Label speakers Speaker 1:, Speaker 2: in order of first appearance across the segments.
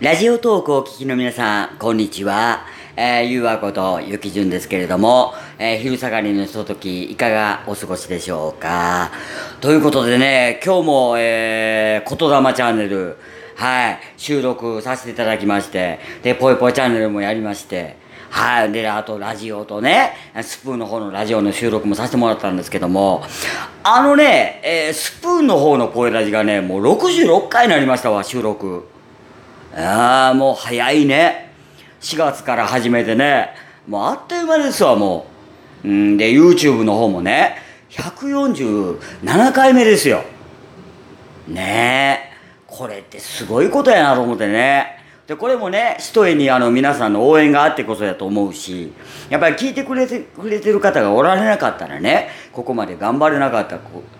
Speaker 1: ラジオトークをお聞きの皆さん、こんにちは。えー、ゆうわことゆきじゅんですけれども、えー、昼下がりのひととき、いかがお過ごしでしょうか？ということでね、今日も、えー、ことだまチャンネル、はい、収録させていただきまして、で、ぽいぽいチャンネルもやりまして、はい。で、あと、ラジオとね、スプーンの方のラジオの収録もさせてもらったんですけども、あのね、えー、スプーンの方の声ラジがね、もう66回になりましたわ、収録。ああ、もう早いね。4月から始めてね、もうあっという間ですわ、もう。んで、YouTube の方もね、147回目ですよ。ねえ。これってすごいことやなと思ってね。で、これもね、ひとえにあの皆さんの応援があってこそやと思うし、やっぱり聞いてくれてくれてる方がおられなかったらね、ここまで頑張れなかった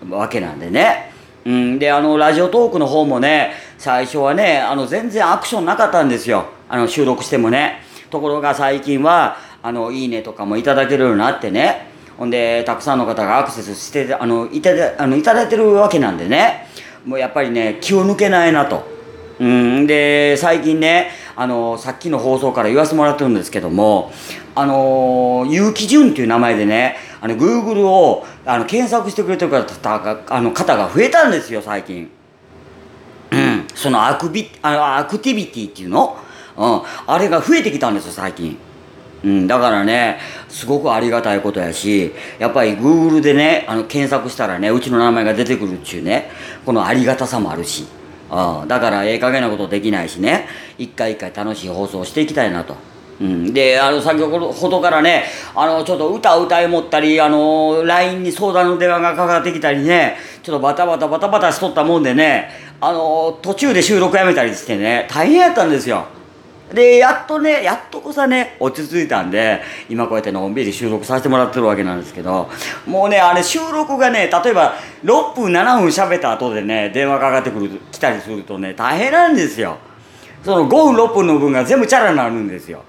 Speaker 1: わけなんでね。うん、で、あの、ラジオトークの方もね、最初はね、あの、全然アクションなかったんですよ。あの、収録してもね。ところが最近は、あの、いいねとかもいただけるようになってね。ほんで、たくさんの方がアクセスして、あの、いただ、あの、いただいてるわけなんでね。もうやっぱりね、気を抜けないなと。うん、で、最近ね、あの、さっきの放送から言わせてもらってるんですけども、あの、結城潤っていう名前でね、あの、Google をあの検索してくれてる方があの方が増えたんですよ、最近。うん。そのアクビあのアクティビティっていうの？うん。あれが増えてきたんですよ、最近。うん、だからね、すごくありがたいことやし、やっぱり Google でね、あの検索したらね、うちの名前が出てくるっちゅうね、このありがたさもあるし、うん、だからええ加減なことできないしね、一回一回楽しい放送していきたいなと。うん、で、あの、先ほどからね、あの、ちょっと歌歌いもったり、あの、LINE に相談の電話がかかってきたりね、ちょっとバタバタバタバタしとったもんでね、あの、途中で収録やめたりしてね、大変やったんですよ。で、やっとね、やっとこさね、落ち着いたんで、今こうやってのんびり収録させてもらってるわけなんですけど、もうね、あれ収録がね、例えば6分7分喋った後でね、電話かかってくる、来たりするとね、大変なんですよ。その5分6分の分が全部チャラになるんですよ。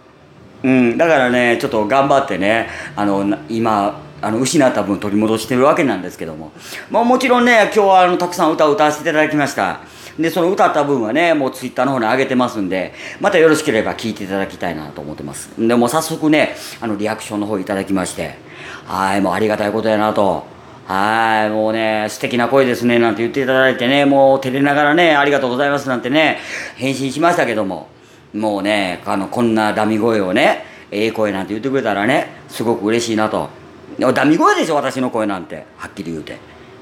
Speaker 1: うん、だからねちょっと頑張ってねあの今あの失った分取り戻してるわけなんですけども、まあ、もちろんね今日はあのたくさん歌を歌わせていただきました。でその歌った分はねもうツイッターの方に上げてますんでまたよろしければ聴いていただきたいなと思ってます。でも早速ねあのリアクションの方いただきましてはいもうありがたいことやなと。はい、もうね、素敵な声ですね、なんて言っていただいてね、もう照れながらね、ありがとうございますなんてね、返信しましたけども、もうね、あの、こんなダミ声をね、ええ声なんて言ってくれたらね、すごく嬉しいなと。ダミ声でしょ、私の声なんて。はっきり言うて。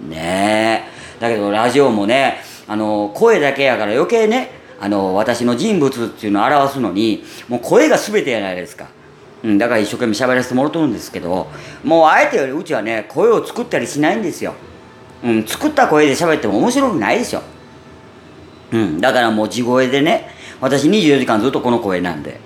Speaker 1: ねえ。だけど、ラジオもね、あの、声だけやから余計ね、あの、私の人物っていうのを表すのに、もう声が全てやないですか。うん、だから一生懸命喋らせてもらってるんですけど、もうあえてうちはね、声を作ったりしないんですよ。うん、作った声で喋っても面白くないでしょ。うん、だからもう地声でね、私24時間ずっとこの声なんで、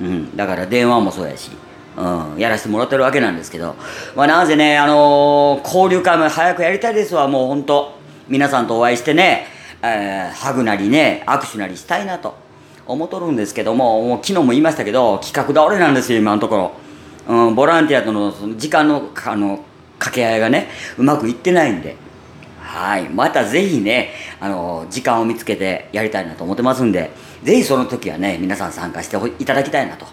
Speaker 1: うん、だから電話もそうやし、うん、やらせてもらってるわけなんですけど、まあ、なぜね、あのー、交流会も早くやりたいですわ、もう本当皆さんとお会いしてね、えー、ハグなりね、握手なりしたいなと。思っとるんですけども、もう昨日も言いましたけど、企画倒れなんですよ、今のところ。うん、ボランティアとのその時間のあの掛け合いがね、うまくいってないんで。はい。またぜひね、あの、時間を見つけてやりたいなと思ってますんで、ぜひその時はね、皆さん参加していただきたいなと、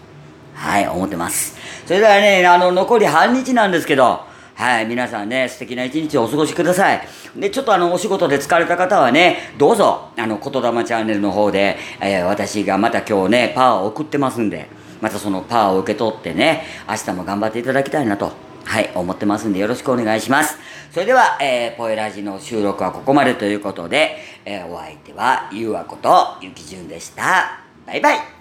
Speaker 1: はい、思ってます。それではね、あの、残り半日なんですけど、はい、皆さんね、素敵な一日をお過ごしください。で、ちょっとあの、お仕事で疲れた方はね、どうぞ、あの、言霊チャンネルの方で、えー、私がまた今日ね、パワーを送ってますんで、またそのパワーを受け取ってね、明日も頑張っていただきたいなと、はい、思ってますんでよろしくお願いします。それでは、えー、ポエラジの収録はここまでということで、えー、お相手はゆうわことゆきじゅんでした。バイバイ